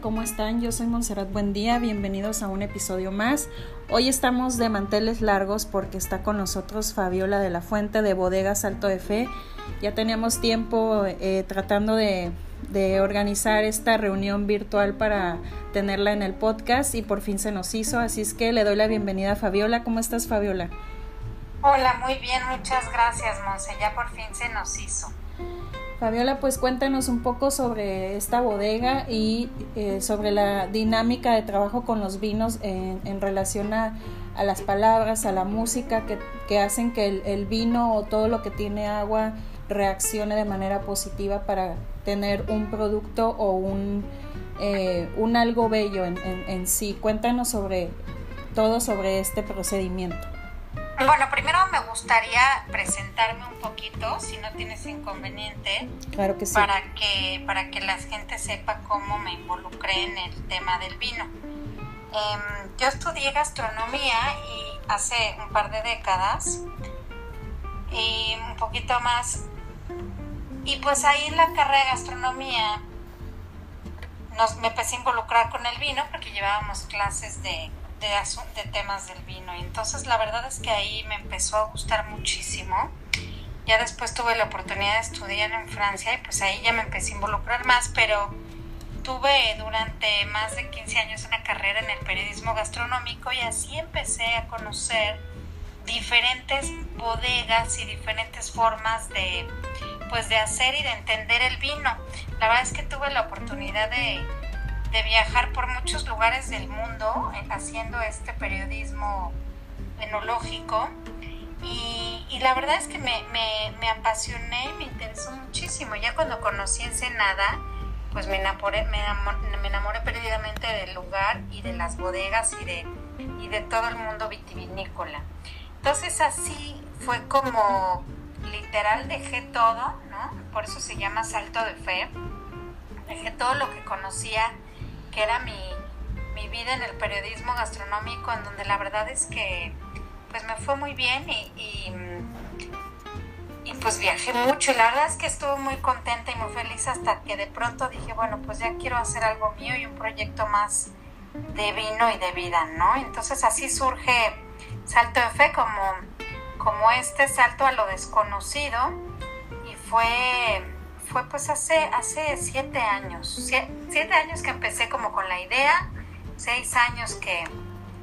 ¿cómo están? Yo soy Montserrat Buen Día, bienvenidos a un episodio más. Hoy estamos de manteles largos porque está con nosotros Fabiola de la Fuente de Bodegas Alto de Fe. Ya teníamos tiempo eh, tratando de, de organizar esta reunión virtual para tenerla en el podcast y por fin se nos hizo, así es que le doy la bienvenida a Fabiola. ¿Cómo estás Fabiola? Hola, muy bien, muchas gracias Monse, ya por fin se nos hizo. Fabiola, pues cuéntanos un poco sobre esta bodega y eh, sobre la dinámica de trabajo con los vinos en, en relación a, las palabras, a la música que, hacen que el, vino o todo lo que tiene agua reaccione de manera positiva para tener un producto o un, eh, un algo bello en, en, en sí. Cuéntanos sobre todo sobre este procedimiento. Bueno, primero me gustaría presentarme un poquito, si no tienes inconveniente, claro que sí. para que para que la gente sepa cómo me involucré en el tema del vino. Eh, yo estudié gastronomía y hace un par de décadas y un poquito más. Y pues ahí en la carrera de gastronomía nos, me empecé a involucrar con el vino porque llevábamos clases de de, temas del vino. Y entonces la verdad es que ahí me empezó a gustar muchísimo. Ya después tuve la oportunidad de estudiar en Francia y pues ahí ya me empecé a involucrar más, pero tuve durante más de 15 años una carrera en el periodismo gastronómico y así empecé a conocer diferentes bodegas y diferentes formas de pues de hacer y de entender el vino. La verdad es que tuve la oportunidad de de viajar por muchos lugares del mundo eh, haciendo este periodismo enológico y, la verdad es que me, me, me, apasioné me interesó muchísimo. Ya cuando conocí Ensenada, pues me enamoré, me enamoré, me enamoré perdidamente del lugar y de las bodegas y de, y de todo el mundo vitivinícola. Entonces así fue como literal dejé todo, ¿no? Por eso se llama salto de fe. Dejé todo lo que conocía que era mi, mi vida en el periodismo gastronómico, en donde la verdad es que pues me fue muy bien y, y, pues viajé mucho y la verdad es que estuve muy contenta y muy feliz hasta que de pronto dije, bueno, pues ya quiero hacer algo mío y un proyecto más de vino y de vida, ¿no? Entonces así surge Salto de Fe como, como este salto a lo desconocido y fue fue pues hace, hace siete años, siete años que empecé como con la idea, seis años que,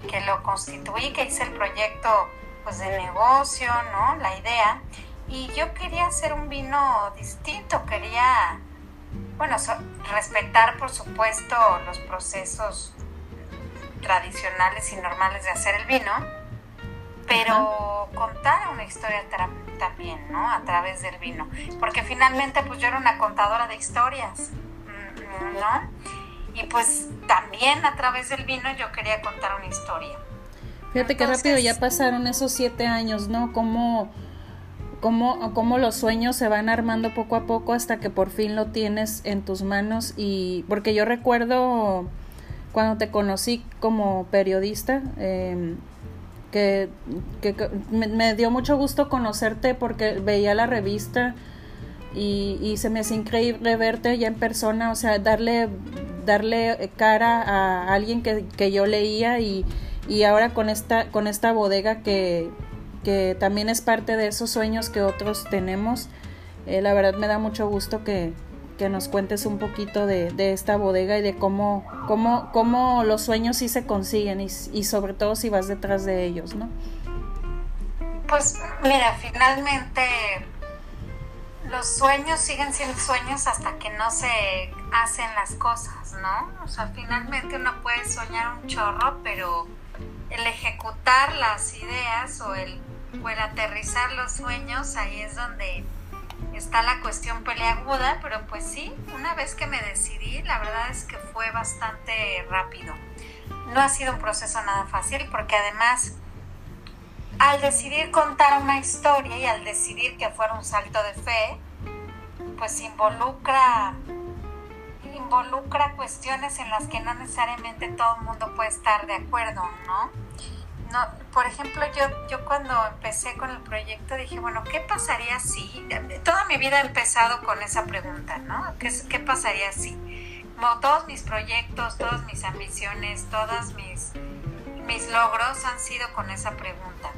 que lo constituí, que hice el proyecto pues de negocio, ¿no? La idea. Y yo quería hacer un vino distinto, quería, bueno, respetar por supuesto los procesos tradicionales y normales de hacer el vino, pero contar una historia también, ¿no? A través del vino. Porque finalmente pues yo era una contadora de historias, mm, ¿no? Y pues también a través del vino yo quería contar una historia. Fíjate qué rápido ya pasaron esos siete años, ¿no? Cómo, cómo, cómo los sueños se van armando poco a poco hasta que por fin lo tienes en tus manos. Y porque yo recuerdo cuando te conocí como periodista, eh, que, que, me, dio mucho gusto conocerte porque veía la revista y, y, se me hace increíble verte ya en persona, o sea, darle, darle cara a alguien que, que yo leía y, y ahora con esta, con esta bodega que, que también es parte de esos sueños que otros tenemos. Eh, la verdad me da mucho gusto que, que nos cuentes un poquito de, de, esta bodega y de cómo, cómo, cómo los sueños sí se consiguen y, sobre todo si vas detrás de ellos, ¿no? Pues mira, finalmente los sueños siguen siendo sueños hasta que no se hacen las cosas, ¿no? O sea, finalmente uno puede soñar un chorro, pero el ejecutar las ideas o el, o el aterrizar los sueños, ahí es donde está la cuestión peleaguda, pero pues sí, una vez que me decidí, la verdad es que fue bastante rápido. No ha sido un proceso nada fácil porque además al decidir contar una historia y al decidir que fuera un salto de fe, pues involucra involucra cuestiones en las que no necesariamente todo el mundo puede estar de acuerdo, ¿no? No, por ejemplo, yo, yo cuando empecé con el proyecto dije, bueno, ¿qué pasaría si? Toda mi vida he empezado con esa pregunta, ¿no? ¿Qué, pasaría si? todos mis proyectos, todas mis ambiciones, todas mis, mis logros han sido con esa pregunta.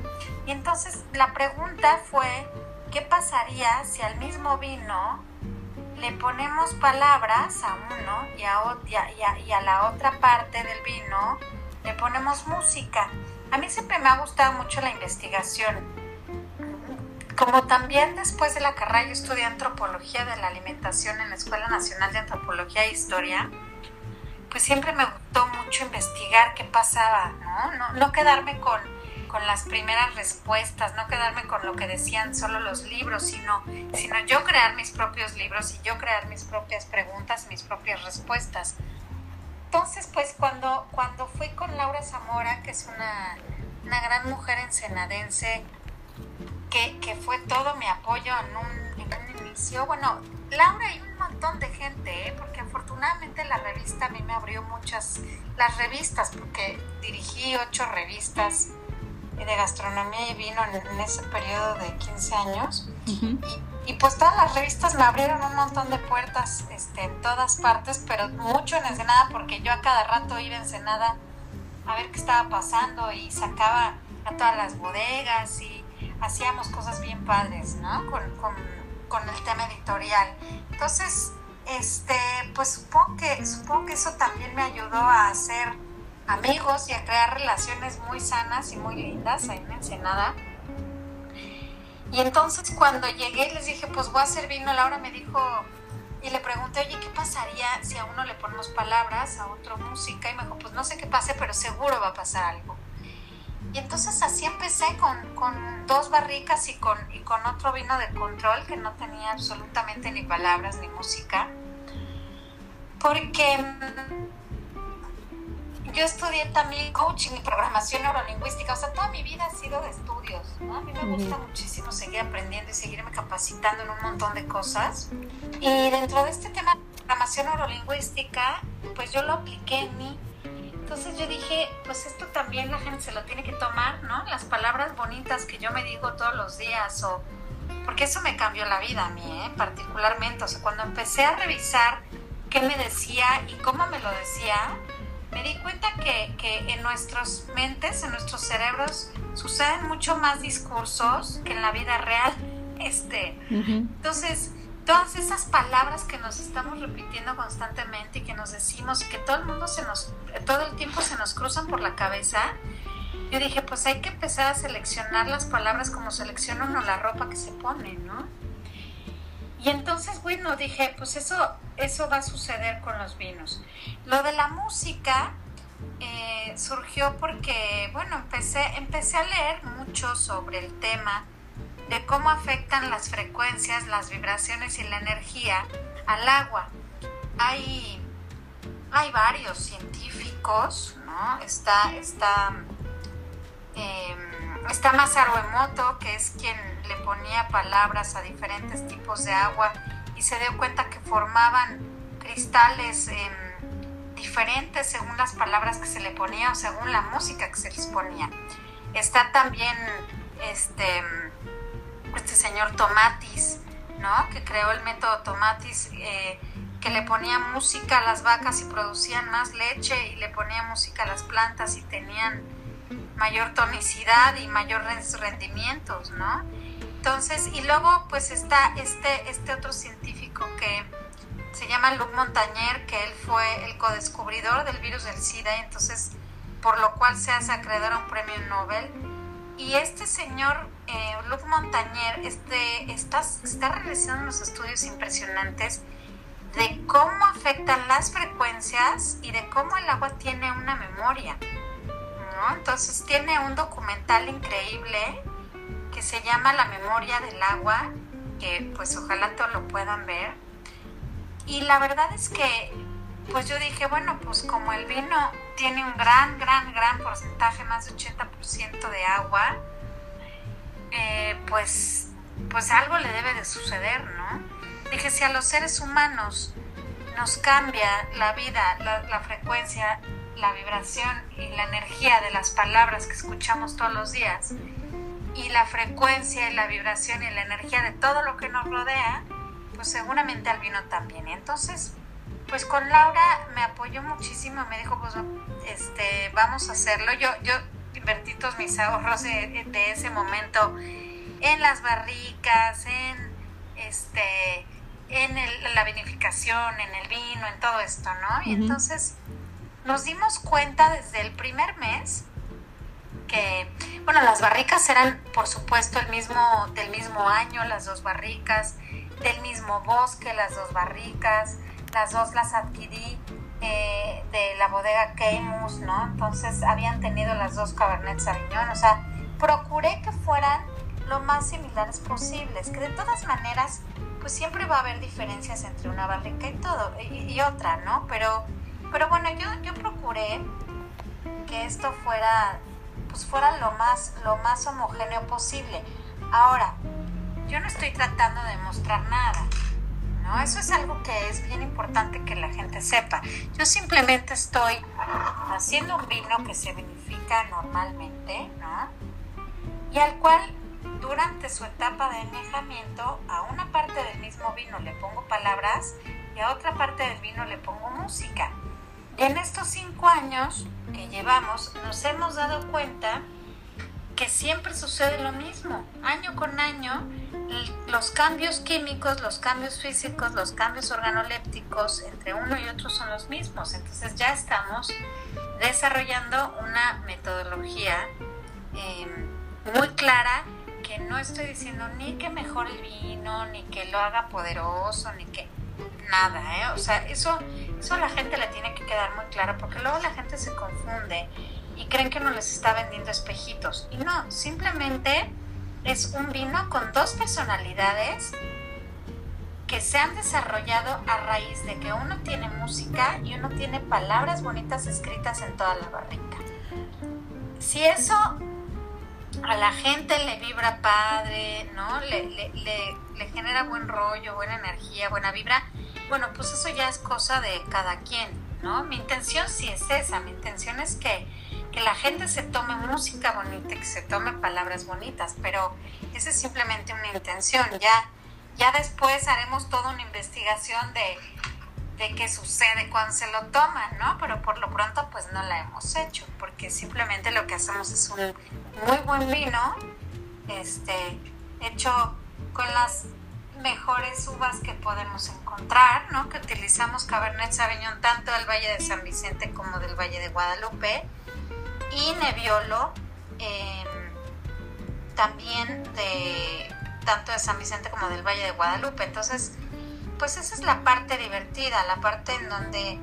Y entonces la pregunta fue, ¿qué pasaría si al mismo vino le ponemos palabras a uno y a, la otra parte del vino le ponemos música? A mí siempre me ha gustado mucho la investigación. Como también después de la carrera yo estudié antropología de la alimentación en la Escuela Nacional de Antropología e Historia, pues siempre me gustó mucho investigar qué pasaba, ¿no? No, no quedarme con con las primeras respuestas, no quedarme con lo que decían solo los libros, sino, sino yo crear mis propios libros y yo crear mis propias preguntas, mis propias respuestas. Entonces, pues cuando, cuando fui con Laura Zamora, que es una, una gran mujer ensenadense, que, que, fue todo mi apoyo en un, en un inicio, bueno, Laura y un montón de gente, ¿eh? porque afortunadamente la revista a mí me abrió muchas, las revistas, porque dirigí ocho revistas de gastronomía y vino en, ese periodo de 15 años. y, pues todas las revistas me abrieron un montón de puertas este, en todas partes, pero mucho en Ensenada porque yo a cada rato iba a Ensenada a ver qué estaba pasando y sacaba a todas las bodegas y hacíamos cosas bien padres, ¿no? Con, con, con el tema editorial. Entonces, este, pues supongo que, supongo que eso también me ayudó a hacer amigos y a crear relaciones muy sanas y muy lindas ahí en Ensenada. Y entonces cuando llegué les dije, pues voy a hacer vino, Laura me dijo, y le pregunté, oye, ¿qué pasaría si a uno le ponemos palabras, a otro música? Y me dijo, pues no sé qué pase, pero seguro va a pasar algo. Y entonces así empecé con, con dos barricas y con, y con otro vino de control que no tenía absolutamente ni palabras ni música. Porque yo estudié también coaching y programación neurolingüística, o sea, toda mi vida ha sido de estudios, ¿no? A mí me gusta muchísimo seguir aprendiendo y seguirme capacitando en un montón de cosas. Y dentro de este tema de programación neurolingüística, pues yo lo apliqué en mí. Entonces yo dije, pues esto también la gente se lo tiene que tomar, ¿no? Las palabras bonitas que yo me digo todos los días o... Porque eso me cambió la vida a mí, ¿eh? Particularmente, o sea, cuando empecé a revisar qué me decía y cómo me lo decía, me di cuenta que, que, en nuestras mentes, en nuestros cerebros, suceden mucho más discursos que en la vida real. Este, Entonces, todas esas palabras que nos estamos repitiendo constantemente y que nos decimos que todo el mundo se nos, todo el tiempo se nos cruzan por la cabeza, yo dije, pues hay que empezar a seleccionar las palabras como selecciona uno la ropa que se pone, ¿no? Y entonces, bueno, dije, pues eso, eso va a suceder con los vinos. Lo de la música eh, surgió porque, bueno, empecé, empecé a leer mucho sobre el tema de cómo afectan las frecuencias, las vibraciones y la energía al agua. Hay, hay varios científicos, ¿no? Está, está, eh, está Masaru Emoto, que es quien le ponía palabras a diferentes tipos de agua y se dio cuenta que formaban cristales diferentes según las palabras que se le ponía o según la música que se les ponía. Está también este, este señor Tomatis, ¿no? que creó el método Tomatis, eh, que le ponía música a las vacas y producían más leche y le ponía música a las plantas y tenían mayor tonicidad y mayores rendimientos, ¿no? Entonces, y luego pues está este, este otro científico que se llama Luc Montagnier, que él fue el codescubridor del virus del SIDA, entonces por lo cual se hace acreedor a un premio Nobel. Y este señor, eh, Luc Montagnier, este, está, está realizando unos estudios impresionantes de cómo afectan las frecuencias y de cómo el agua tiene una memoria. Entonces tiene un documental increíble que se llama La memoria del agua, que pues ojalá todos lo puedan ver. Y la verdad es que pues yo dije, bueno, pues como el vino tiene un gran, gran, gran porcentaje, más de 80% de agua, eh, pues, pues algo le debe de suceder, ¿no? Dije, si a los seres humanos nos cambia la vida, la frecuencia, la vibración y la energía de las palabras que escuchamos todos los días, y la frecuencia y la vibración y la energía de todo lo que nos rodea, pues seguramente al vino también. Entonces, pues con Laura me apoyó muchísimo, me dijo, pues este, vamos a hacerlo. Yo, yo invertí todos mis ahorros de, ese momento en las barricas, en este en la vinificación, en el vino, en todo esto, ¿no? Y entonces nos dimos cuenta desde el primer mes que, bueno, las barricas eran, por supuesto, el mismo, del mismo año, las dos barricas, del mismo bosque, las dos barricas, las dos las adquirí eh, de la bodega Keimus, ¿no? Entonces habían tenido las dos Cabernet Sauvignon, o sea, procuré que fueran lo más similares posibles, que de todas maneras, pues siempre va a haber diferencias entre una barrica y todo, y, otra, ¿no? Pero, pero bueno, yo, yo procuré que esto fuera, pues fuera lo más, lo más homogéneo posible. Ahora, yo no estoy tratando de mostrar nada, ¿no? Eso es algo que es bien importante que la gente sepa. Yo simplemente estoy haciendo un vino que se vinifica normalmente, ¿no? Y al cual durante su etapa de añejamiento a una parte del mismo vino le pongo palabras y a otra parte del vino le pongo música. En estos cinco años que llevamos nos hemos dado cuenta que siempre sucede lo mismo. Año con año, los cambios químicos, los cambios físicos, los cambios organolépticos entre uno y otro son los mismos. Entonces ya estamos desarrollando una metodología em, muy clara que no estoy diciendo ni que mejore el vino, ni que lo haga poderoso, ni que nada, ¿eh? O sea, eso, eso a la gente le tiene que quedar muy claro porque luego la gente se confunde y creen que uno les está vendiendo espejitos. Y no, simplemente es un vino con dos personalidades que se han desarrollado a raíz de que uno tiene música y uno tiene palabras bonitas escritas en toda la barrica. Si eso a la gente le vibra padre, ¿no? Le, le, le, genera buen rollo, buena energía, buena vibra, bueno, pues eso ya es cosa de cada quien, ¿no? Mi intención sí es esa, mi intención es que que la gente se tome música bonita, que se tome palabras bonitas, pero esa es simplemente una intención. Ya, ya después haremos toda una investigación de, de qué sucede cuando se lo toman, ¿no? Pero por lo pronto pues no la hemos hecho, porque simplemente lo que hacemos es un muy buen vino, este, hecho con las mejores uvas que podemos encontrar, ¿no? Que utilizamos Cabernet Sauvignon tanto del Valle de San Vicente como del Valle de Guadalupe y Nebbiolo em, también de tanto de San Vicente como del Valle de Guadalupe. Entonces, pues esa es la parte divertida, la parte en donde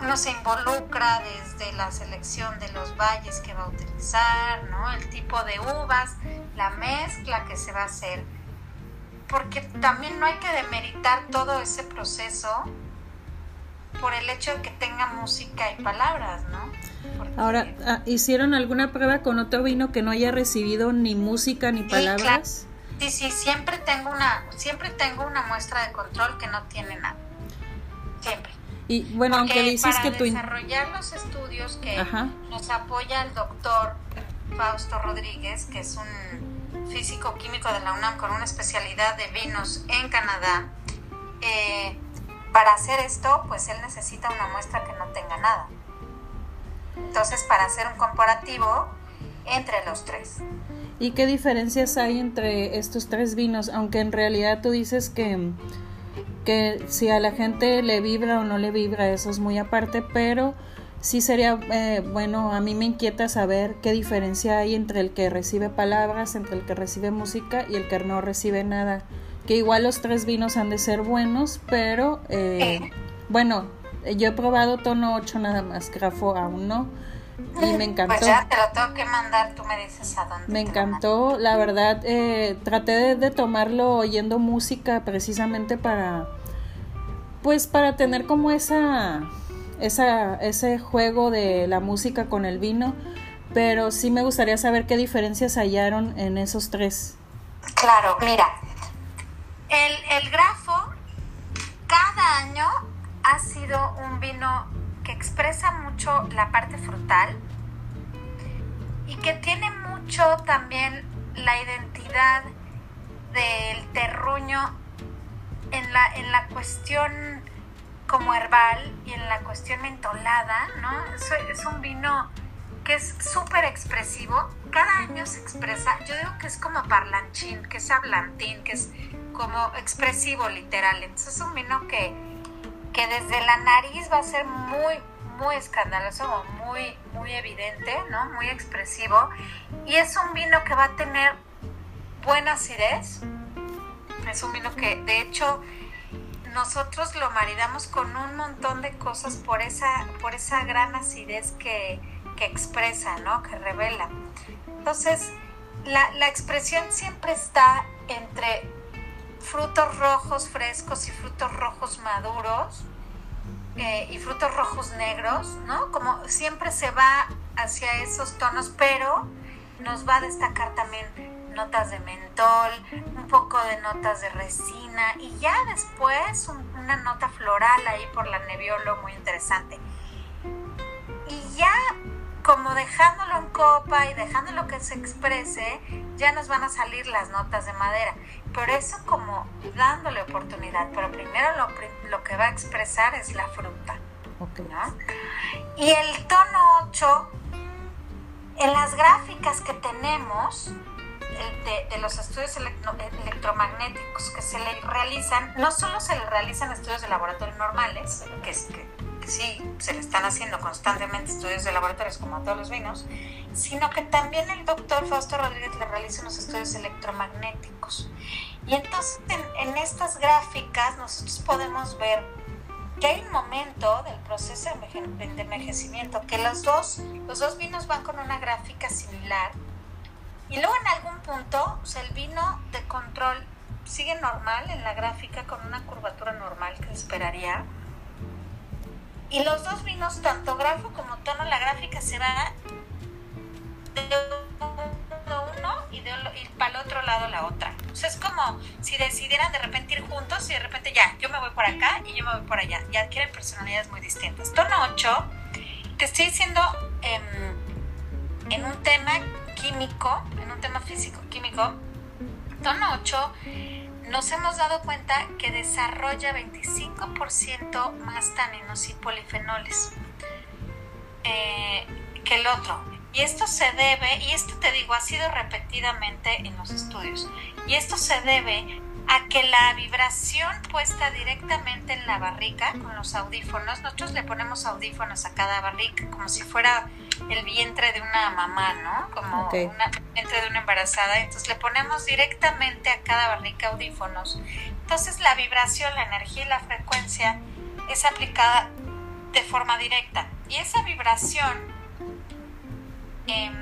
uno se involucra desde la selección de los valles que va a utilizar, ¿no? El tipo de uvas, la mezcla que se va a hacer. Porque también no hay que demeritar todo ese proceso por el hecho de que tenga música y palabras, ¿no? Ahora, ah, ¿hicieron alguna prueba con otro vino que no haya recibido ni música ni palabras? Sí, sí, siempre tengo una, siempre tengo una muestra de control que no tiene nada. Siempre. Y bueno, aunque dices que tú desarrollar los estudios que nos apoya el doctor Fausto Rodríguez, que es un físico químico de la UNAM con una especialidad de vinos en Canadá, eh, para hacer esto, pues él necesita una muestra que no tenga nada. Entonces, para hacer un comparativo entre los tres. ¿Y qué diferencias hay entre estos tres vinos? Aunque en realidad tú dices que, que si a la gente le vibra o no le vibra, eso es muy aparte, pero sí sería eh, bueno, a mí me inquieta saber qué diferencia hay entre el que recibe palabras, entre el que recibe música y el que no recibe nada. Que igual los tres vinos han de ser buenos, pero eh, bueno, yo he probado tono 8 nada más, grafo aún no. Y me encantó. Pues ya te lo tengo que mandar, tú me dices a dónde. Me encantó, la verdad, eh, traté de, tomarlo oyendo música precisamente para, pues para tener como esa, esa, ese juego de la música con el vino, pero sí me gustaría saber qué diferencias hallaron en esos tres. Claro, mira, el, el grafo cada año ha sido un vino que expresa mucho la parte frutal y que tiene mucho también la identidad del terruño en la, en la cuestión como herbal y en la cuestión mentolada, ¿no? Es, un vino que es súper expresivo. Cada año se expresa, yo digo que es como parlanchín, que es hablantín, que es como expresivo literal. Entonces es un vino que, que desde la nariz va a ser muy, muy escandaloso, muy, muy evidente, ¿no? Muy expresivo. Y es un vino que va a tener buena acidez. Es un vino que, de hecho, nosotros lo maridamos con un montón de cosas por esa, por esa gran acidez que, expresa, ¿no? Que revela. Entonces, la, expresión siempre está entre frutos rojos frescos y frutos rojos maduros eh, y frutos rojos negros, ¿no? Como siempre se va hacia esos tonos, pero nos va a destacar también notas de mentol, un poco de notas de resina y ya después una nota floral ahí por la neviolo muy interesante. Y ya como dejándolo en copa y dejándolo que se exprese, ya nos van a salir las notas de madera. Por eso como dándole oportunidad, pero primero lo, que va a expresar es la fruta. Y el tono 8, en las gráficas que tenemos, de, los estudios electromagnéticos que se le realizan, no solo se le realizan estudios de laboratorio normales, que, es, que, sí se le están haciendo constantemente estudios de laboratorios como a todos los vinos, sino que también el doctor Fausto Rodríguez le realiza unos estudios electromagnéticos. Y entonces en, en estas gráficas nosotros podemos ver que hay un momento del proceso de envejecimiento que los dos, los dos vinos van con una gráfica similar y luego en algún punto, el vino de control sigue normal en la gráfica con una curvatura normal que esperaría. Y los dos vinos, tanto grafo como tono, la gráfica se va de uno y, de, y para el otro lado la otra. O es como si decidieran de repente ir juntos y de repente ya, yo me voy por acá y yo me voy por allá. Y adquieren personalidades muy distintas. Tono 8, te estoy diciendo em, en un tema químico, en un tema físico-químico, tono 8, nos hemos dado cuenta que desarrolla 25% más taninos y polifenoles eh, que el otro. Y esto se debe, y esto te digo, ha sido repetidamente en los estudios, y esto se debe a que la vibración puesta directamente en la barrica con los audífonos, nosotros le ponemos audífonos a cada barrica como si fuera el vientre de una mamá, ¿no? Como el vientre de una embarazada. Entonces le ponemos directamente a cada barrica audífonos. Entonces la vibración, la energía y la frecuencia es aplicada de forma directa. Y esa vibración em,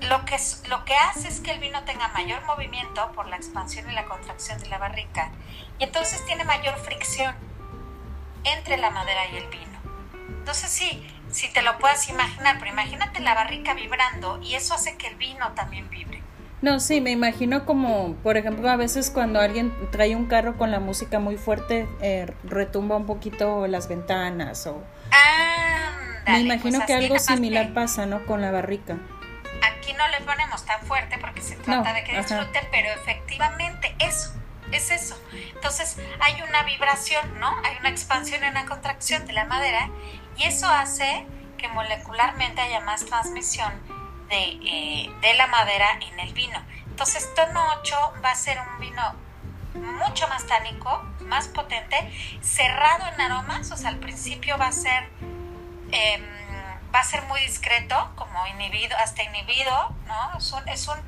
lo, que, lo que hace es que el vino tenga mayor movimiento por la expansión y la contracción de la barrica. Y entonces tiene mayor fricción entre la madera y el vino. Entonces sí, si te lo puedes imaginar, pero imagínate la barrica vibrando y eso hace que el vino también vibre. No, sí, me imagino como, por ejemplo, a veces cuando alguien trae un carro con la música muy fuerte, eh, retumba un poquito las ventanas o... Me imagino pues que algo similar pasa, ¿no? Con la barrica. Aquí no le ponemos tan fuerte porque se trata de que disfrute, pero efectivamente eso, es eso. Entonces hay una vibración, ¿no? Hay una expansión y una contracción de la madera y eso hace que molecularmente haya más transmisión de, eh, la madera en el vino. Entonces, tono 8 va a ser un vino mucho más tánico, más potente, cerrado en aromas, o sea, al principio va a ser, em, va a ser muy discreto, como inhibido, hasta inhibido, ¿no? Es un, es un,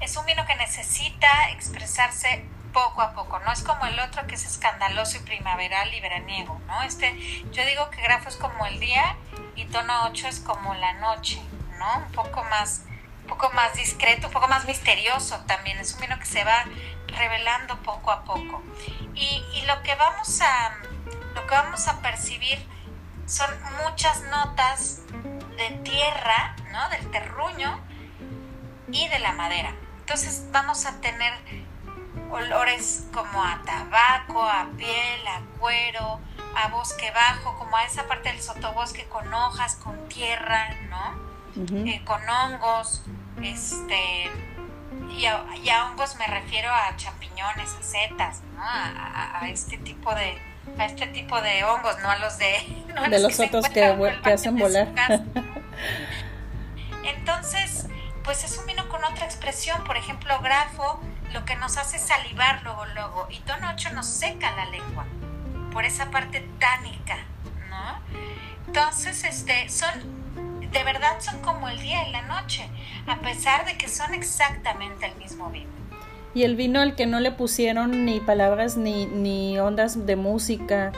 es un vino que necesita expresarse poco a poco, no es como el otro que es escandaloso y primaveral y veraniego, ¿no? Este, yo digo que grafo es como el día y tono 8 es como la noche, ¿no? Un poco más, un poco más discreto, un poco más misterioso también, es un vino que se va revelando poco a poco. Y, lo que vamos a, lo que vamos a percibir son muchas notas de tierra, ¿no? Del terruño y de la madera. Entonces vamos a tener olores como a tabaco, a piel, a cuero, a bosque bajo, como a esa parte del sotobosque con hojas, con tierra, ¿no? Eh, con hongos, este, y a, hongos me refiero a champiñones, a setas, ¿no? A, este tipo de, a este tipo de hongos, no a los de, de los, otros que, hacen volar. Entonces, pues es un vino con otra expresión, por ejemplo, grafo, lo que nos hace salivar luego, luego, y tono 8 nos seca la lengua, por esa parte tánica, ¿no? Entonces, este, son, de verdad son como el día y la noche, a pesar de que son exactamente el mismo vino. Y el vino al que no le pusieron ni palabras ni, ni ondas de música,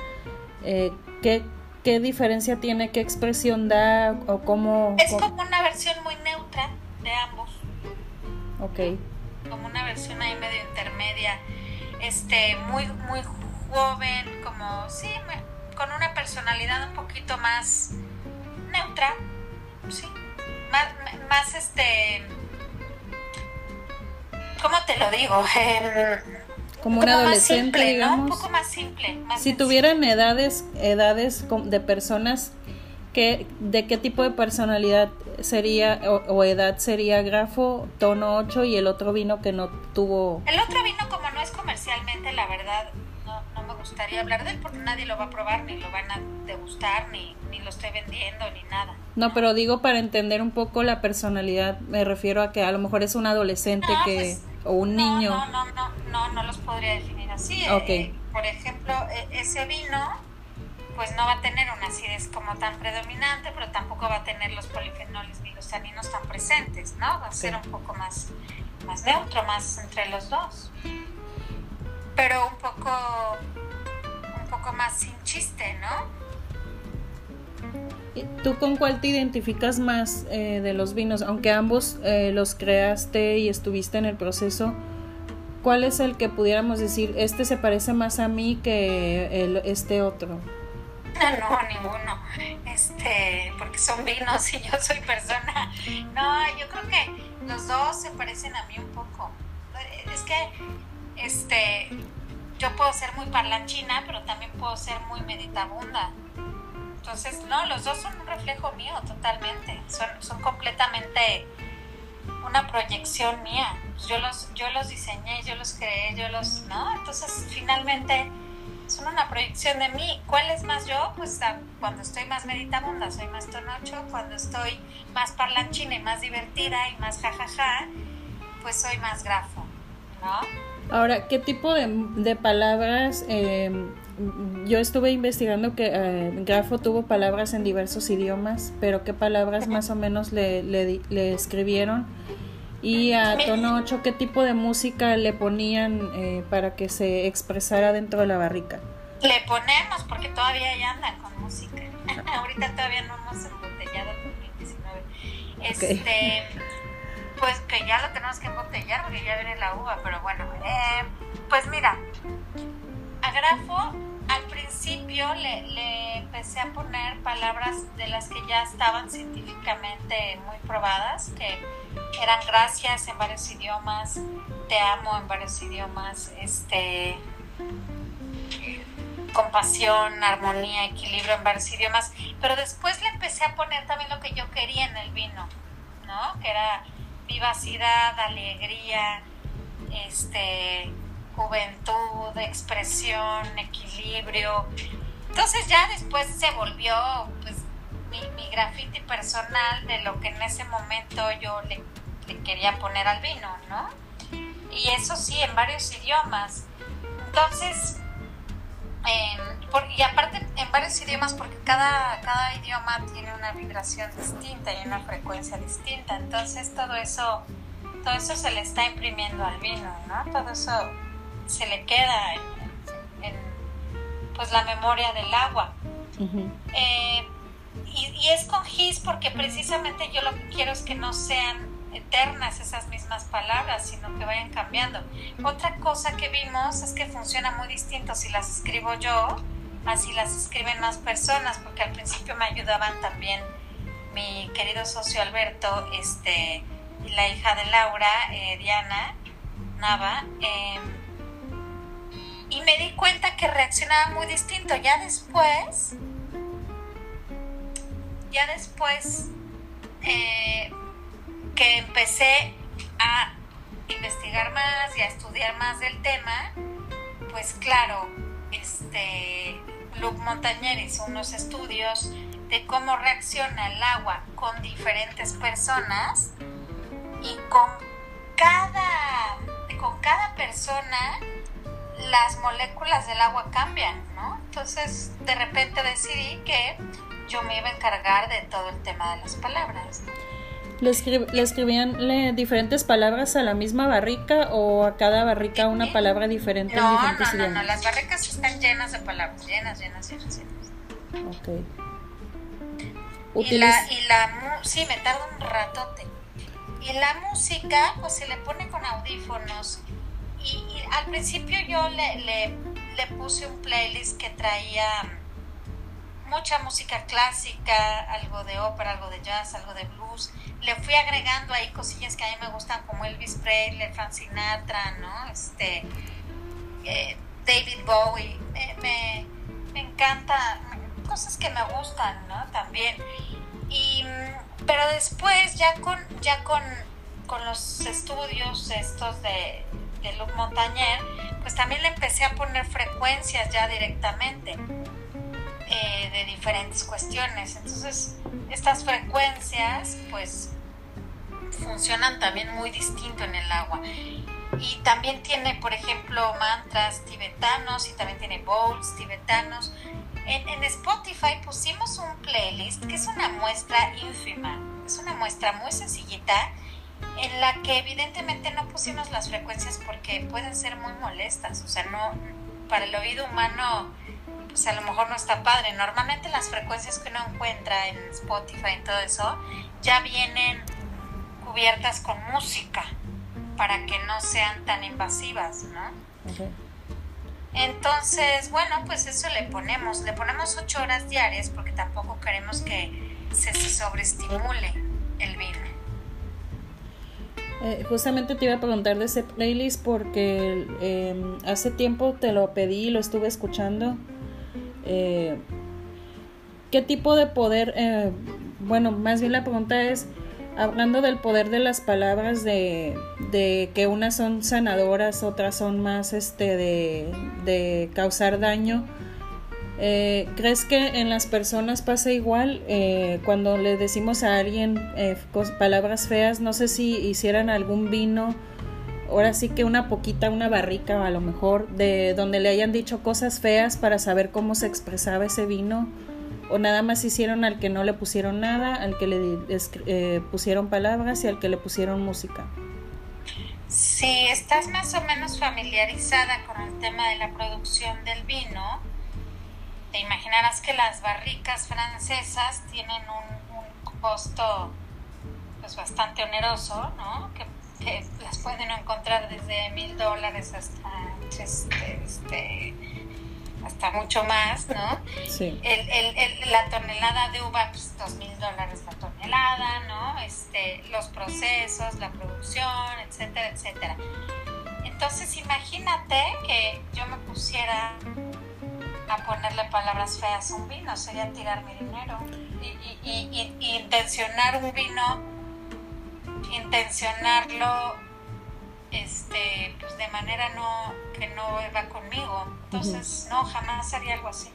eh, ¿qué, ¿qué, diferencia tiene? ¿Qué expresión da? ¿O cómo, es como una versión muy. Ok. Como una versión ahí medio intermedia, este, muy, muy joven, como, sí, con una personalidad un poquito más neutra, sí, más, más este ¿cómo te lo digo? como un adolescente, digamos. Un poco más simple. si tuvieran edades, edades de personas, ¿qué, ¿de qué tipo de personalidad sería o, edad sería Grafo, tono 8 y el otro vino que no tuvo... El otro vino como no es comercialmente, la verdad, no, no me gustaría hablar de él porque nadie lo va a probar, ni lo van a degustar, ni, ni lo estoy vendiendo, ni nada. No, pero digo para entender un poco la personalidad, me refiero a que a lo mejor es un adolescente que... Pues, o un niño. No, no, no, no, no, los podría definir así. Eh, okay. por ejemplo, e, ese vino, pues no va a tener una acidez como tan predominante, pero tampoco va a tener los polifenoles ni los taninos tan presentes, ¿no? Va a ser un poco más, más neutro, más entre los dos. Pero un poco, un poco más sin chiste, ¿no? ¿Tú con cuál te identificas más eh, de los vinos? Aunque ambos eh, los creaste y estuviste en el proceso, ¿cuál es el que pudiéramos decir, este se parece más a mí que el, este otro? No, ninguno. Este, porque son vinos y yo soy persona. No, yo creo que los dos se parecen a mí un poco. Es que, este, yo puedo ser muy parlanchina, pero también puedo ser muy meditabunda. Entonces, no, los dos son un reflejo mío totalmente. Son, son completamente una proyección mía. Yo los, yo los diseñé, yo los creé, yo los, ¿no? Entonces, finalmente son una proyección de mí. ¿Cuál es más yo? Pues cuando estoy más meditabunda, soy más tonocho. Cuando estoy más parlanchina y más divertida y más jajaja, pues soy más grafo, ¿no? Ahora, ¿qué tipo de, de palabras eh, yo estuve investigando que eh, Grafo tuvo palabras en diversos idiomas, pero qué palabras más o menos le, le, escribieron. Y a tono 8, ¿qué tipo de música le ponían eh, para que se expresara dentro de la barrica? Le ponemos, porque todavía ya andan con música. Ahorita todavía no hemos embotellado el 2019. Este, pues que ya lo tenemos que embotellar porque ya viene la uva, pero bueno, eh, pues mira, a Grafo al principio le, empecé a poner palabras de las que ya estaban científicamente muy probadas, que eran gracias en varios idiomas, te amo en varios idiomas, este compasión, armonía, equilibrio en varios idiomas, pero después le empecé a poner también lo que yo quería en el vino, ¿no? Que era vivacidad, alegría, este juventud, expresión, equilibrio. Entonces ya después se volvió pues mi, mi graffiti personal de lo que en ese momento yo le, quería poner al vino, ¿no? Y eso sí, en varios idiomas. Entonces, y aparte en varios idiomas, porque cada, cada idioma tiene una vibración distinta y una frecuencia distinta. Entonces todo eso, todo eso se le está imprimiendo al vino, ¿no? Todo eso se le queda en, pues la memoria del agua. Eh, y, es con GIS porque precisamente yo lo que quiero es que no sean eternas esas mismas palabras, sino que vayan cambiando. Otra cosa que vimos es que funciona muy distinto si las escribo yo, así las escriben más personas, porque al principio me ayudaban también mi querido socio Alberto, este, la hija de Laura, eh, Diana Nava. Eh, y me di cuenta que reaccionaba muy distinto. Ya después, ya después eh, que empecé a investigar más y a estudiar más del tema, pues claro, este, Luc Montañer hizo unos estudios de cómo reacciona el agua con diferentes personas y con cada, con cada persona las moléculas del agua cambian, ¿no? Entonces de repente decidí que yo me iba a encargar de todo el tema de las palabras. ¿Le, escribían diferentes palabras a la misma barrica o a cada barrica una palabra diferente no, diferentes no, no, No, las barricas están llenas de palabras, llenas, llenas, llenas, llenas. Ok. Y la, y la, sí, me tarda un ratote. Y la música, pues se le pone con audífonos. Y, al principio yo le, le, le puse un playlist que traía mucha música clásica, algo de ópera, algo de jazz, algo de blues. Le fui agregando ahí cosillas que a mí me gustan como Elvis Presley, Frank Sinatra, ¿no? Este, eh, David Bowie. Me, me, encanta, cosas que me gustan, ¿no? También. Y, pero después ya con, ya con, con los estudios estos de, de Luc Montañer, pues también le empecé a poner frecuencias ya directamente eh, de diferentes cuestiones. Entonces, estas frecuencias, pues, funcionan también muy distinto en el agua. Y también tiene, por ejemplo, mantras tibetanos y también tiene bowls tibetanos. En, en, Spotify pusimos un playlist que es una muestra ínfima, es una muestra muy sencillita en la que evidentemente no pusimos las frecuencias porque pueden ser muy molestas, o sea, no para el oído humano pues a lo mejor no está padre. Normalmente las frecuencias que uno encuentra en Spotify y todo eso ya vienen cubiertas con música para que no sean tan invasivas, ¿no? Entonces, bueno, pues eso le ponemos. Le ponemos ocho horas diarias porque tampoco queremos que se, sobreestimule el vino. Eh, justamente te iba a preguntar de ese playlist porque em, hace tiempo te lo pedí lo estuve escuchando eh, ¿Qué tipo de poder? Eh, bueno, más bien la pregunta es, hablando del poder de las palabras, de, que unas son sanadoras, otras son más este, de, causar daño. Eh, ¿Crees que en las personas pasa igual cuando le decimos a alguien palabras feas? No sé si hicieran algún vino ahora sí que una poquita, una barrica a lo mejor, de donde le hayan dicho cosas feas para saber cómo se expresaba ese vino, o nada más hicieron al que no le pusieron nada, al que le eh, pusieron palabras y al que le pusieron música. Si estás más o menos familiarizada con el tema de la producción del vino, te imaginarás que las barricas francesas tienen un, un costo pues bastante oneroso, ¿no? Que las pueden encontrar desde mil dólares hasta este, este, hasta mucho más, ¿no? Sí. El, el, la tonelada de uva, pues dos mil dólares la tonelada, ¿no? Este, los procesos, la producción, etcétera, etcétera. Entonces imagínate que yo me pusiera a ponerle palabras feas a un vino, sería tirar mi dinero y, y, y intencionar un vino intencionarlo este pues de manera no que no va conmigo. Entonces no jamás haría algo así.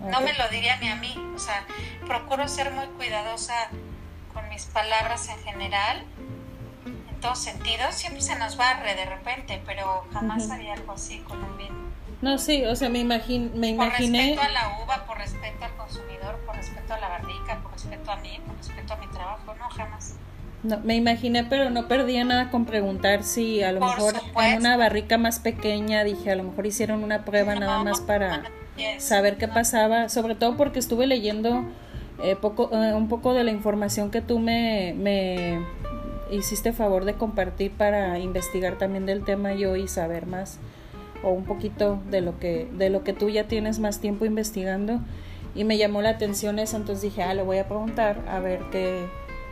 No me lo diría ni a mí. O sea procuro ser muy cuidadosa con mis palabras en general en todos sentidos siempre se nos barre de repente pero jamás haría algo así con un vino no sí o sea me imagino me imaginé por respeto a la uva por respeto al consumidor por respeto a la barrica por respeto a mí por respeto a mi trabajo no jamás no, me imaginé, pero no perdía nada con preguntar si a lo mejor en una barrica más pequeña, dije, a lo mejor hicieron una prueba nada más para saber qué pasaba, sobre todo porque estuve leyendo eh, poco, eh, un poco de la información que tú me, me hiciste favor de compartir para investigar también del tema yo y saber más o un poquito de lo que de lo que tú ya tienes más tiempo investigando. Y me llamó la atención eso entonces dije ah le voy a preguntar a ver qué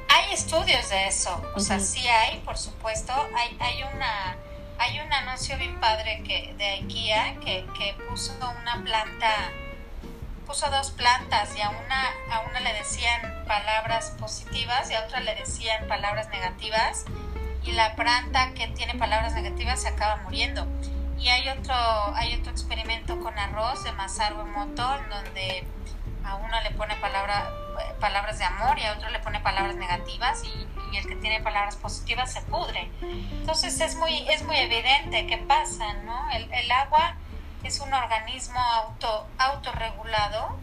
hay estudios de eso, o sea, sí hay, por supuesto. Hay, hay una hay un anuncio bien padre que de IKEA que, que puso una planta, puso dos plantas y a una, a una le decían palabras positivas y a otra le decían palabras negativas y la planta que tiene palabras negativas se acaba muriendo. Y hay otro, hay otro experimento con arroz de Masaru Emoto, en donde a uno le pone palabra, palabras de amor y a otro le pone palabras negativas y, el que tiene palabras positivas se pudre. Entonces es muy, es muy evidente qué pasa, ¿no? El, el agua es un organismo auto, autorregulado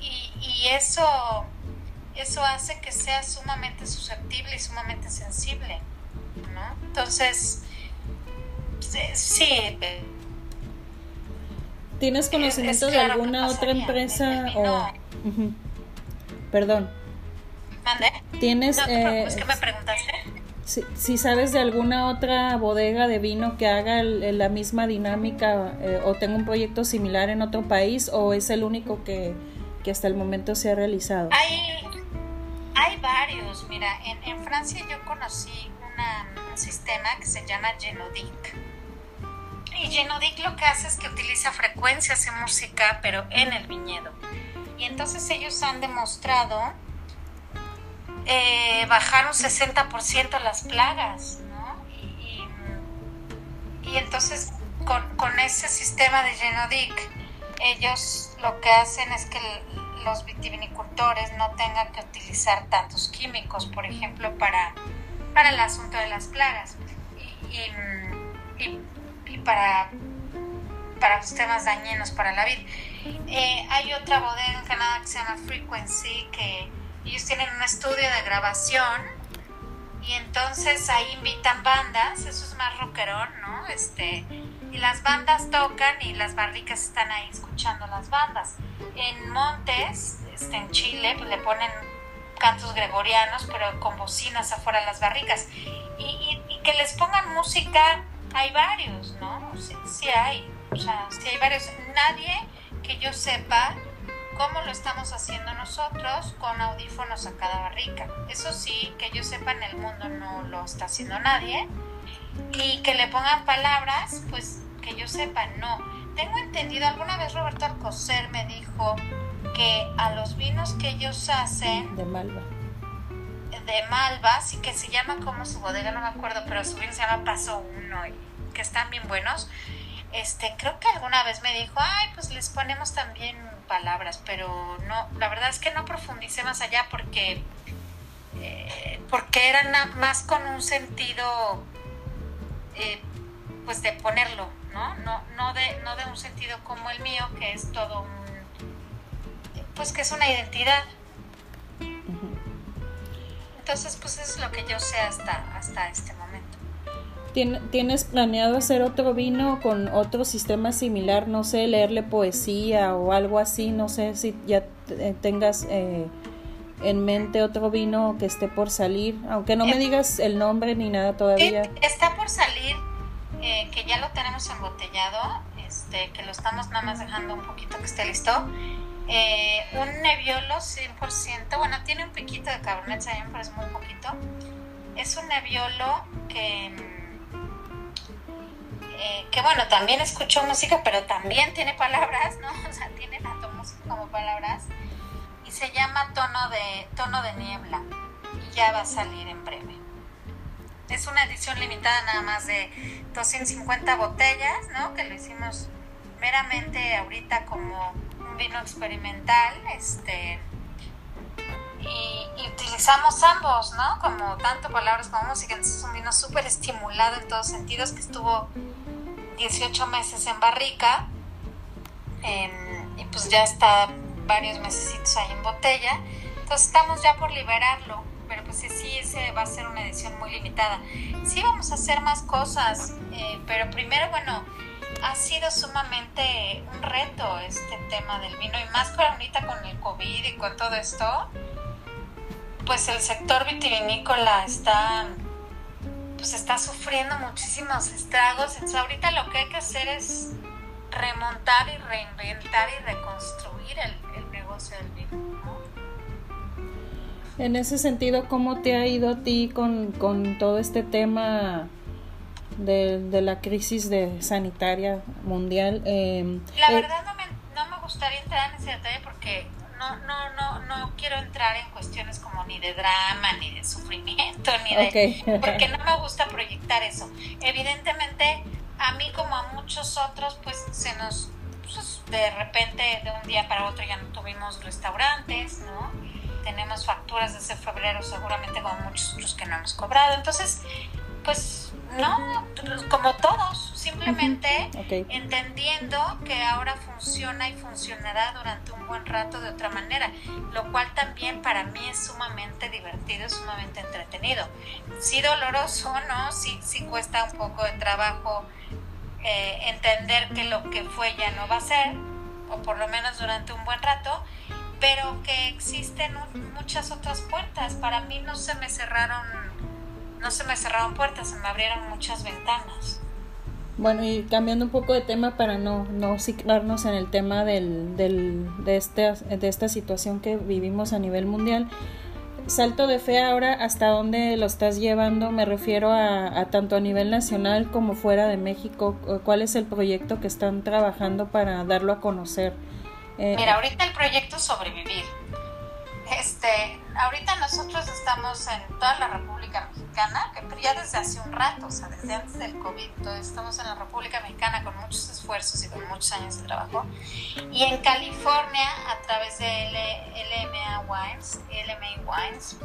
y, y eso, eso hace que sea sumamente susceptible y sumamente sensible, ¿no? Entonces, sí. ¿Tienes conocimiento de alguna otra empresa o... Perdón. ¿Mande? ¿Tienes... eh, ¿qué me preguntaste? Si, sabes de alguna otra bodega de vino que haga la misma dinámica eh, o tenga un proyecto similar en otro país o es el único que, que hasta el momento se ha realizado? Hay, hay varios. Mira, en, en Francia yo conocí una, un sistema que se llama Genodic. Y Genodic lo que hace es que utiliza frecuencias en música, pero en el viñedo. Y entonces ellos han demostrado eh, bajar un 60% las plagas, ¿no? Y, entonces con, con, ese sistema de Genodic, ellos lo que hacen es que los vitivinicultores no tengan que utilizar tantos químicos, por ejemplo, para, para el asunto de las plagas y, y para, para los temas dañinos para la vid. Eh, hay otra bodega en Canadá que se llama Frequency que ellos tienen un estudio de grabación y entonces ahí invitan bandas, eso es más rockerón, ¿no? Este, y las bandas tocan y las barricas están ahí escuchando las bandas. En Montes, este, en Chile, pues le ponen cantos gregorianos, pero con bocinas afuera de las barricas. Y, que les pongan música, hay varios, ¿no? Sí, sí hay, o sea, sí hay varios. Nadie que yo sepa ¿Cómo lo estamos haciendo nosotros con audífonos a cada barrica. Eso sí, que yo sepa en el mundo no lo está haciendo nadie. Y que le pongan palabras, pues que yo sepa no. Tengo entendido, alguna vez Roberto Alcocer me dijo que a los vinos que ellos hacen... De Malva. De Malva, sí que se llama como su bodega, no me acuerdo, pero su vino se llama Paso Uno y que están bien buenos. Este, creo que alguna vez me dijo, ay, pues les ponemos también palabras, pero no, la verdad es que no profundicé más allá porque, eh, porque era más con un sentido, eh, pues de ponerlo, ¿no? No, no, de, no de un sentido como el mío, que es todo un, pues que es una identidad. Entonces, pues eso es lo que yo sé hasta, hasta este momento. ¿Tienes planeado hacer otro vino con otro sistema similar? No sé, leerle poesía o algo así. No sé si ya eh, tengas eh, en mente otro vino que esté por salir. Aunque no me eh, digas el nombre ni nada todavía. Está por salir, que ya lo tenemos embotellado, este, que lo estamos nada más dejando un poquito que esté listo. un Nebbiolo 100%, bueno, tiene un piquito de Cabernet Sauvignon, pero es muy poquito. Es un Nebbiolo que eh, que bueno, también escuchó música, pero también tiene palabras, ¿no? O sea, tiene tanto música como palabras. Y se llama Tono de, Tono de Niebla. Y ya va a salir en breve. Es una edición limitada nada más de 250 botellas, ¿no? Que lo hicimos meramente ahorita como un vino experimental, este... Y, y, utilizamos ambos, ¿no? Como tanto palabras como música. Entonces es un vino súper estimulado en todos sentidos que estuvo 18 meses en barrica y pues ya está varios meses ahí en botella. Entonces estamos ya por liberarlo, pero pues sí, ese va a ser una edición muy limitada. Sí vamos a hacer más cosas, eh, pero primero, bueno, ha sido sumamente un reto este tema del vino y más con ahorita con el COVID y con todo esto, pues el sector vitivinícola está pues está sufriendo muchísimos estragos. Entonces ahorita lo que hay que hacer es remontar y reinventar y reconstruir el, negocio del vino. En ese sentido, ¿cómo te ha ido a ti con, todo este tema de, la crisis de sanitaria mundial? Eh, la eh, verdad no me, no me gustaría entrar en ese detalle porque no, no, no, no quiero entrar en cuestiones como ni de drama, ni de sufrimiento, ni de... porque no me gusta proyectar eso. Evidentemente, a mí como a muchos otros, pues se nos, pues, de repente, de un día para otro ya no tuvimos restaurantes, ¿no? Tenemos facturas desde febrero seguramente como muchos otros que no hemos cobrado. Entonces, pues no, como todos, simplemente entendiendo que ahora funciona y funcionará durante un buen rato de otra manera, lo cual también para mí es sumamente divertido, sumamente entretenido. Sí doloroso, ¿no? Sí, sí cuesta un poco de trabajo eh, entender que lo que fue ya no va a ser, o por lo menos durante un buen rato, pero que existen muchas otras puertas. Para mí no se me cerraron no se me cerraron puertas, se me abrieron muchas ventanas. Bueno, y cambiando un poco de tema para no, no ciclarnos en el tema del, del, de, este, de esta situación que vivimos a nivel mundial, salto de fe ahora, ¿hasta dónde lo estás llevando? Me refiero a, a, tanto a nivel nacional como fuera de México. ¿Cuál es el proyecto que están trabajando para darlo a conocer? Eh, Mira, ahorita el proyecto sobrevivir. Este, ahorita nosotros estamos en toda la República Mexicana, que ya desde hace un rato, o sea, desde antes del COVID, estamos en la República Mexicana con muchos esfuerzos y con muchos años de trabajo. Y en California, a través de LMA Wines, LMA Wines,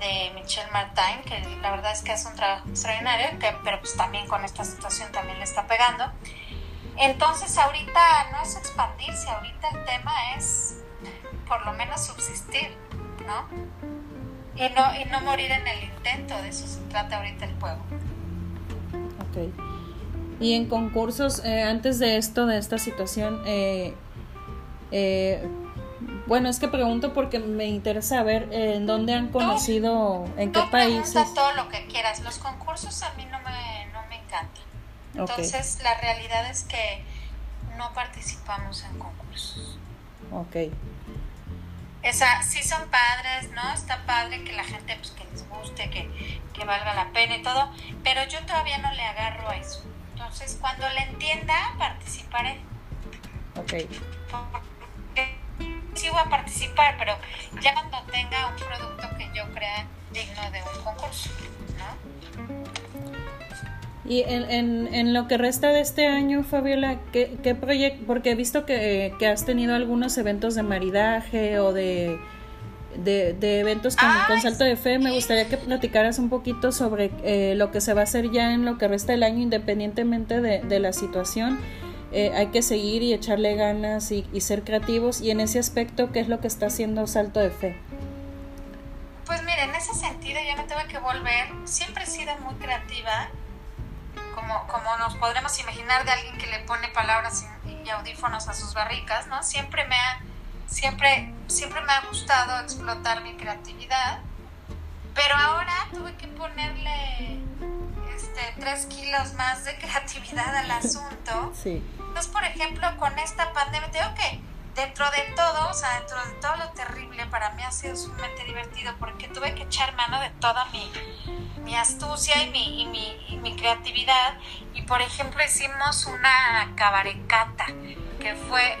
de Michelle Martin, que la verdad es que hace un trabajo extraordinario, que, pero pues también con esta situación también le está pegando. Entonces ahorita no es expandirse, ahorita el tema es por lo menos subsistir, ¿no? Y no, y no morir en el intento, de eso se trata ahorita el juego. Ok. Y en concursos, eh, antes de esto, de esta situación, eh, eh, bueno, es que pregunto porque me interesa ver en dónde han conocido, en qué países. todo lo que quieras. Los concursos a mí no me, no me encantan. Entonces, la realidad es que no participamos en concursos. Ok esa, sí son padres, ¿no? Está padre que la gente pues que les guste, que, que valga la pena y todo, pero yo todavía no le agarro a eso. Entonces, cuando le entienda, participaré. Ok. sí voy a participar, pero ya cuando tenga un producto que yo crea digno de un concurso, ¿no? Y en, en, en, lo que resta de este año, Fabiola, ¿qué, qué proyecto? Porque he visto que, que, has tenido algunos eventos de maridaje o de, de, de eventos con, con, Salto de Fe. Me gustaría que platicaras un poquito sobre eh, lo que se va a hacer ya en lo que resta del año, independientemente de, de la situación. Eh, hay que seguir y echarle ganas y, y ser creativos. Y en ese aspecto, ¿qué es lo que está haciendo Salto de Fe? Pues mire, en ese sentido yo me tengo que volver. Siempre he sido muy creativa como, como nos podremos imaginar de alguien que le pone palabras y, audífonos a sus barricas, ¿no? Siempre me ha, siempre, siempre me ha gustado explotar mi creatividad, pero ahora tuve que ponerle este, tres kilos más de creatividad al asunto. Sí. Entonces, por ejemplo, con esta pandemia, tengo que dentro de todo, o sea, dentro de todo lo terrible, para mí ha sido sumamente divertido porque tuve que echar mano de toda mi, mi astucia y mi, y mi, y mi creatividad. Y por ejemplo, hicimos una cabarecata, que fue,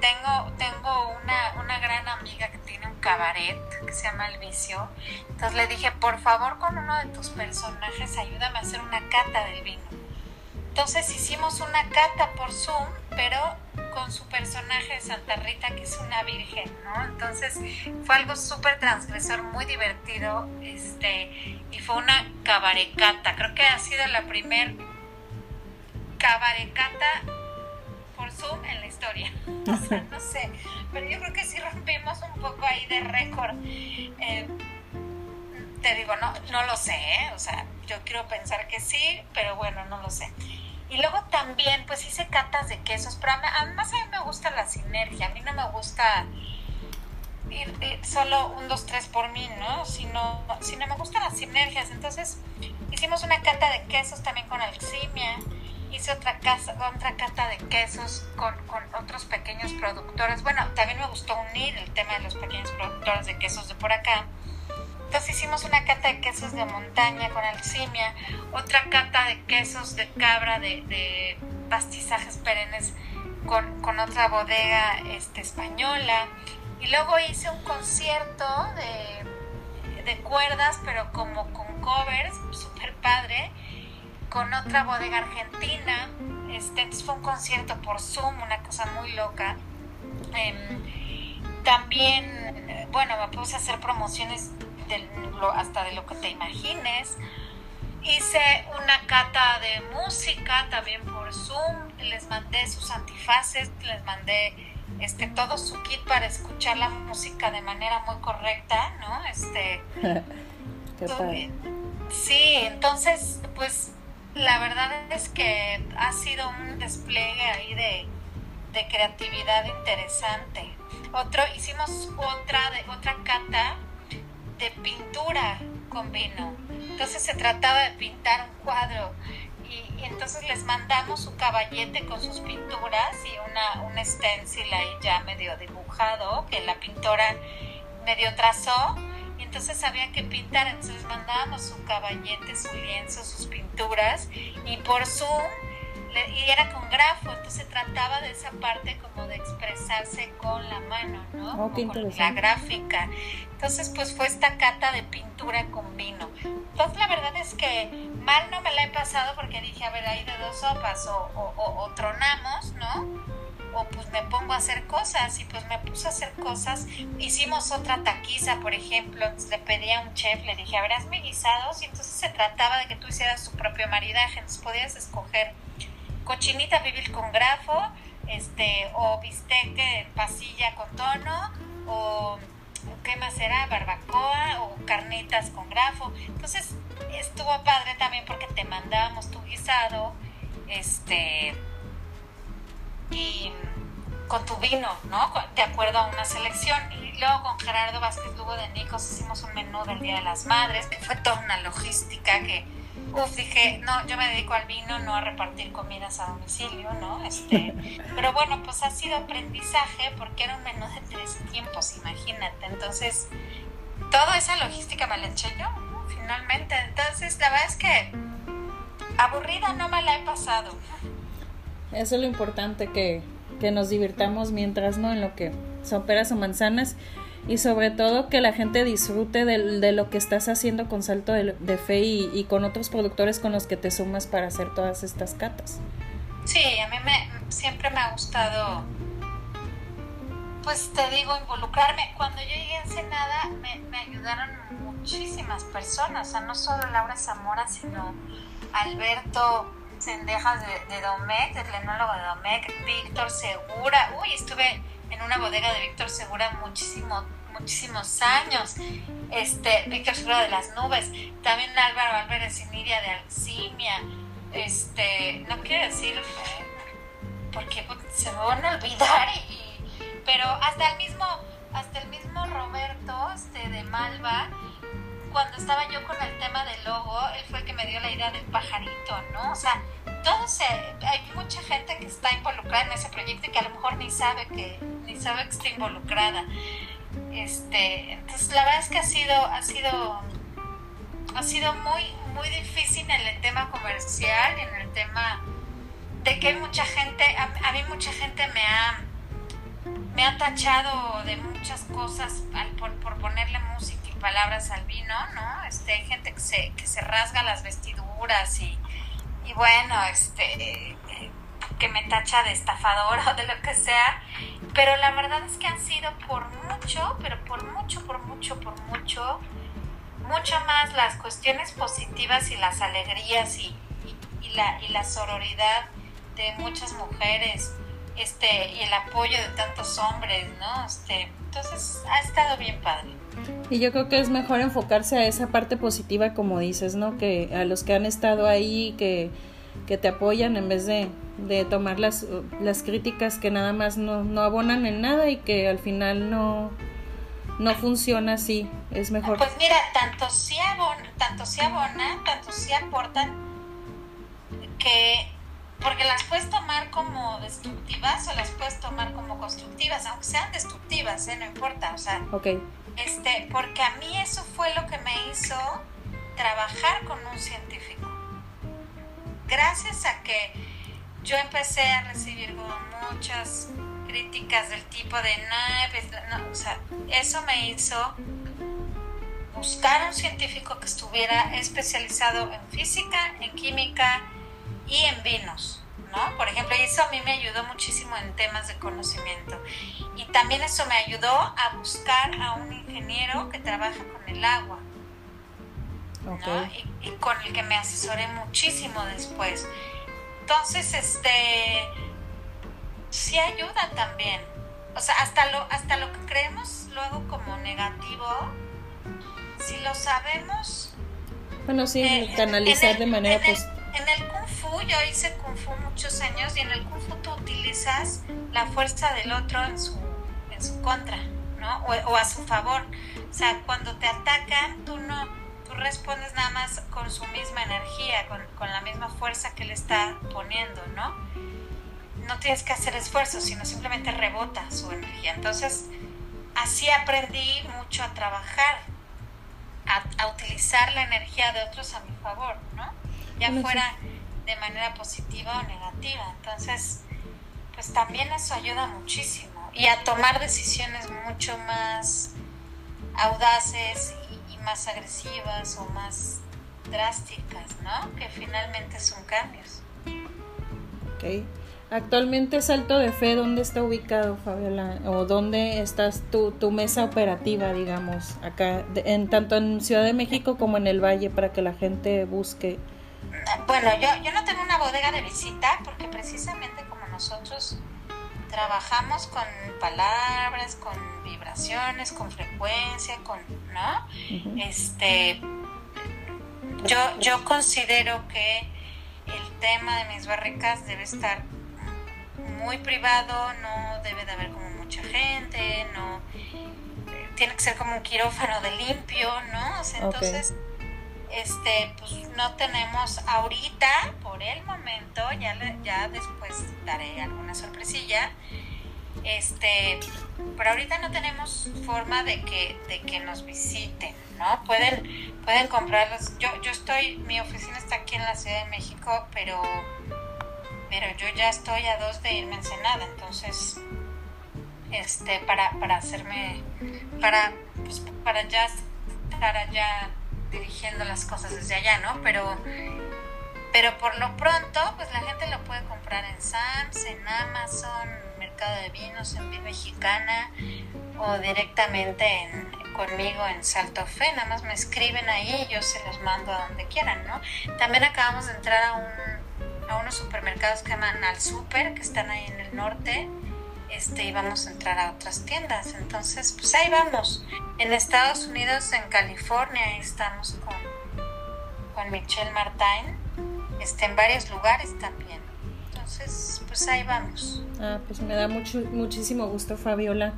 tengo, tengo una, una gran amiga que tiene un cabaret que se llama El Vicio. Entonces le dije, por favor, con uno de tus personajes, ayúdame a hacer una cata del vino. Entonces hicimos una cata por Zoom, pero con su personaje de Santa Rita, que es una virgen, ¿no? Entonces fue algo súper transgresor, muy divertido, este, y fue una cabarecata. Creo que ha sido la primer cabarecata por Zoom en la historia. O sea, no sé, pero yo creo que sí rompimos un poco ahí de récord. Eh, te digo, no, no lo sé, ¿eh? o sea, yo quiero pensar que sí, pero bueno, no lo sé. Y luego pues hice catas de quesos, pero además a mí me gusta la sinergia, a mí no me gusta ir, solo un, dos, tres por mí, ¿no? Sino, sino me gustan las sinergias. Entonces hicimos una cata de quesos también con Alximia, hice otra, casa, otra cata de quesos con, con otros pequeños productores. Bueno, también me gustó unir el tema de los pequeños productores de quesos de por acá entonces hicimos una cata de quesos de montaña con alcimia, otra cata de quesos de cabra de, pastizajes perennes con, otra bodega este, española. Y luego hice un concierto de, de cuerdas, pero como con covers, súper padre. con otra bodega argentina. Este, fue un concierto por Zoom, una cosa muy loca. Em, también, bueno, me puse a hacer promociones hasta de lo que te imagines. Hice una cata de música también por Zoom, les mandé sus antifaces, les mandé este todo su kit para escuchar la música de manera muy correcta, ¿no? Este Qué Sí, entonces pues la verdad es que ha sido un despliegue ahí de, de creatividad interesante. Otro hicimos otra de otra cata de pintura con vino. Entonces se trataba de pintar un cuadro y, entonces les mandamos su caballete con sus pinturas y una, un stencil ahí ya medio dibujado que la pintora medio trazó. Y entonces había que pintar, entonces mandábamos su caballete, su lienzo, sus pinturas y por Zoom y era con grafo, entonces se trataba de esa parte como de expresarse con la mano, ¿no? Oh, con la gráfica. Entonces, pues fue esta cata de pintura con vino. Entonces, la verdad es que mal no me la he pasado porque dije, a ver, ahí de dos sopas, o, o, tronamos, ¿no? O pues me pongo a hacer cosas, y pues me puse a hacer cosas. Hicimos otra taquiza, por ejemplo, le pedí a un chef, le dije, a ver, hazme guisados, y entonces se trataba de que tú hicieras tu propio maridaje, entonces podías escoger cochinita pibil con grafo, este, o bistec en pasilla con tono, o qué más era, barbacoa, o carnitas con grafo. Entonces estuvo padre también porque te mandábamos tu guisado, este, y con tu vino, ¿no? De acuerdo a una selección. Y luego con Gerardo Vázquez Lugo de Nicos hicimos un menú del Día de las Madres, que fue toda una logística que uf, dije, no, yo me dedico al vino, no a repartir comidas a domicilio, ¿no? Este, pero bueno, pues ha sido aprendizaje porque era un menú de tres tiempos, imagínate. Entonces, toda esa logística me la eché yo, finalmente. Entonces, la verdad es que aburrida no me la he pasado. Eso es lo importante, que, que nos divirtamos mientras, ¿no? En lo que son peras o manzanas y sobre todo que la gente disfrute de, lo que estás haciendo con Salto de, Fe y, con otros productores con los que te sumas para hacer todas estas catas. Sí, a mí me, siempre me ha gustado, pues te digo, involucrarme. Cuando yo llegué a Ensenada me, me ayudaron muchísimas personas, o sea, no solo Laura Zamora, sino Alberto Sendejas de, de Domecq, de Domecq, Víctor Segura, uy, estuve en una bodega de Víctor Segura muchísimo muchísimos años. Este, Víctor Seguro de las Nubes, también Álvaro Álvarez y Nidia de Alcimia. Este, no quiero decir porque se me van a olvidar, pero hasta el mismo, hasta el mismo Roberto este, de Malva, cuando estaba yo con el tema del logo, él fue el que me dio la idea del pajarito, ¿no? O sea, todos, hay mucha gente que está involucrada en ese proyecto y que a lo mejor ni sabe que, ni sabe que está involucrada. Este, entonces la verdad es que ha sido, ha sido, ha sido muy, muy difícil en el tema comercial, en el tema de que hay mucha gente, a, mí mucha gente me ha, me ha tachado de muchas cosas por, por, ponerle música y palabras al vino, ¿no? Este, hay gente que se, que se rasga las vestiduras y, y bueno, este, que me tacha de estafadora o de lo que sea, pero la verdad es que han sido por mucho, pero por mucho, por mucho, por mucho, mucho más las cuestiones positivas y las alegrías y, y, la, y la sororidad de muchas mujeres este y el apoyo de tantos hombres, ¿no? Este, entonces ha estado bien padre. Y yo creo que es mejor enfocarse a esa parte positiva, como dices, ¿no? Que a los que han estado ahí, que, que te apoyan en vez de, de tomar las, las críticas que nada más no, no abonan en nada y que al final no, no funciona así. Es mejor. Pues mira, tanto si abonan, tanto si abonan, tanto si aportan, que porque las puedes tomar como destructivas o las puedes tomar como constructivas, aunque sean destructivas, ¿eh? no importa, o sea, okay. este, porque a mí eso fue lo que me hizo trabajar con un científico. Gracias a que yo empecé a recibir muchas críticas del tipo de, no, pues, no, o sea, eso me hizo buscar un científico que estuviera especializado en física, en química y en vinos. ¿no? Por ejemplo, eso a mí me ayudó muchísimo en temas de conocimiento. Y también eso me ayudó a buscar a un ingeniero que trabaja con el agua. ¿No? Y, con el que me asesoré muchísimo después. Entonces, este, sí ayuda también. O sea, hasta lo, hasta lo que creemos luego como negativo, si lo sabemos... Bueno, sí, eh, canalizar de manera positiva. En el Kung Fu, yo hice Kung Fu muchos años y en el Kung Fu tú utilizas la fuerza del otro en su, en su contra, ¿no? O, o a su favor. O sea, cuando te atacan, tú no, respondes nada más con su misma energía, con, con la misma fuerza que le está poniendo, ¿no? No tienes que hacer esfuerzos, sino simplemente rebota su energía. Entonces, así aprendí mucho a trabajar, a, a utilizar la energía de otros a mi favor, ¿no? ya fuera de manera positiva o negativa. Entonces, pues también eso ayuda muchísimo. Y a tomar decisiones mucho más audaces más agresivas o más drásticas, ¿no? Que finalmente son cambios. Ok. Actualmente Salto de Fe, ¿dónde está ubicado, Fabiola? ¿O dónde estás tu, tu mesa operativa, digamos, acá, en, tanto en Ciudad de México como en el Valle, para que la gente busque bueno, yo, yo no tengo una bodega de visita porque precisamente como nosotros trabajamos con palabras, con vibraciones, con frecuencia, con, ¿no? Este, yo, yo considero que el tema de mis barricas debe estar muy privado, no debe de haber como mucha gente, no tiene que ser como un quirófano de limpio, ¿no? O sea, entonces este, pues no tenemos ahorita, por el momento, ya, ya después daré alguna sorpresilla, este, pero ahorita no tenemos forma de que, de que nos visiten, ¿no? Pueden, pueden comprarlos. Yo, yo estoy, mi oficina está aquí en la Ciudad de México, pero, pero yo ya estoy a dos de irme a Ensenada, entonces, este, para, para hacerme, para, pues, para ya estar allá dirigiendo las cosas desde allá, ¿no? Pero, pero por lo pronto, pues la gente lo puede comprar en Sams, en Amazon, Mercado de Vinos, en Vida Mexicana o directamente en, conmigo en Salto Fe. Nada más me escriben ahí y yo se los mando a donde quieran, ¿no? También acabamos de entrar a, un, a unos supermercados que llaman Al Super, que están ahí en el norte este, íbamos a entrar a otras tiendas. Entonces, pues ahí vamos. En Estados Unidos, en California, ahí estamos con, con Michelle Martin, este, en varios lugares también. Entonces, pues ahí vamos. Ah, pues me da mucho, muchísimo gusto, Fabiola.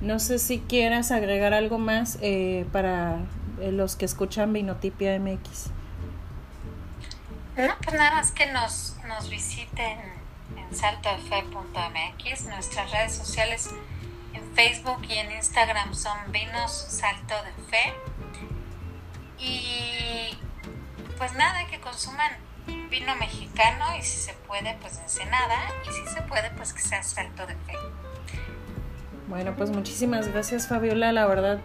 No sé si quieras agregar algo más eh, para eh, los que escuchan Vinotipia MX. No, pues nada más que nos, nos visiten en saltodefe.mx. Nuestras redes sociales en Facebook y en Instagram son Vinos Salto de Fe. Y pues nada, que consuman vino mexicano y si se puede, pues ensenada. Y si se puede, pues que sea Salto de Fe. Bueno, pues muchísimas gracias Fabiola, la verdad.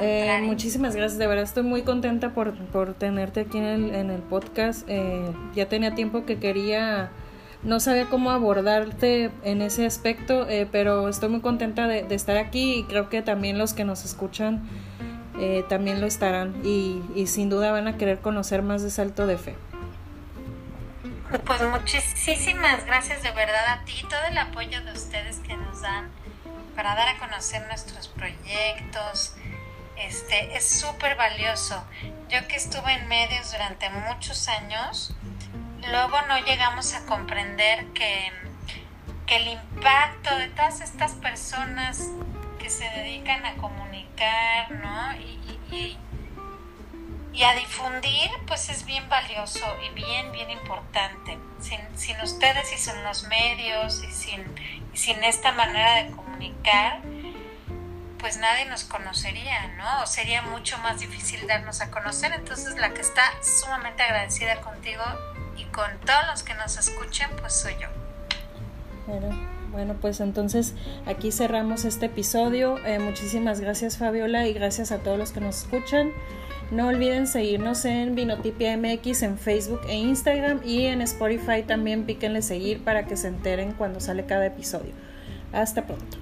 Eh, muchísimas gracias, de verdad estoy muy contenta por, por tenerte aquí en el, en el podcast. Eh, ya tenía tiempo que quería no sabía cómo abordarte en ese aspecto, eh, pero estoy muy contenta de, estar aquí y creo que también los que nos escuchan eh, también lo estarán y, sin duda van a querer conocer más de Salto de Fe. Pues muchísimas gracias de verdad a ti, todo el apoyo de ustedes que nos dan para dar a conocer nuestros proyectos. Este es súper valioso. Yo que estuve en medios durante muchos años, luego no llegamos a comprender que, el impacto de todas estas personas que se dedican a comunicar, ¿no? Y, a difundir, pues es bien valioso y bien, bien importante. Sin, ustedes y sin los medios y sin, y sin esta manera de comunicar, pues nadie nos conocería, ¿no? O sería mucho más difícil darnos a conocer. Entonces la que está sumamente agradecida contigo y con todos los que nos escuchen, pues soy yo. Bueno, bueno, pues entonces aquí cerramos este episodio. Eh, muchísimas gracias Fabiola y gracias a todos los que nos escuchan. No olviden seguirnos en Vinotipia MX en Facebook e Instagram y en Spotify también píquenle seguir para que se enteren cuando sale cada episodio. Hasta pronto.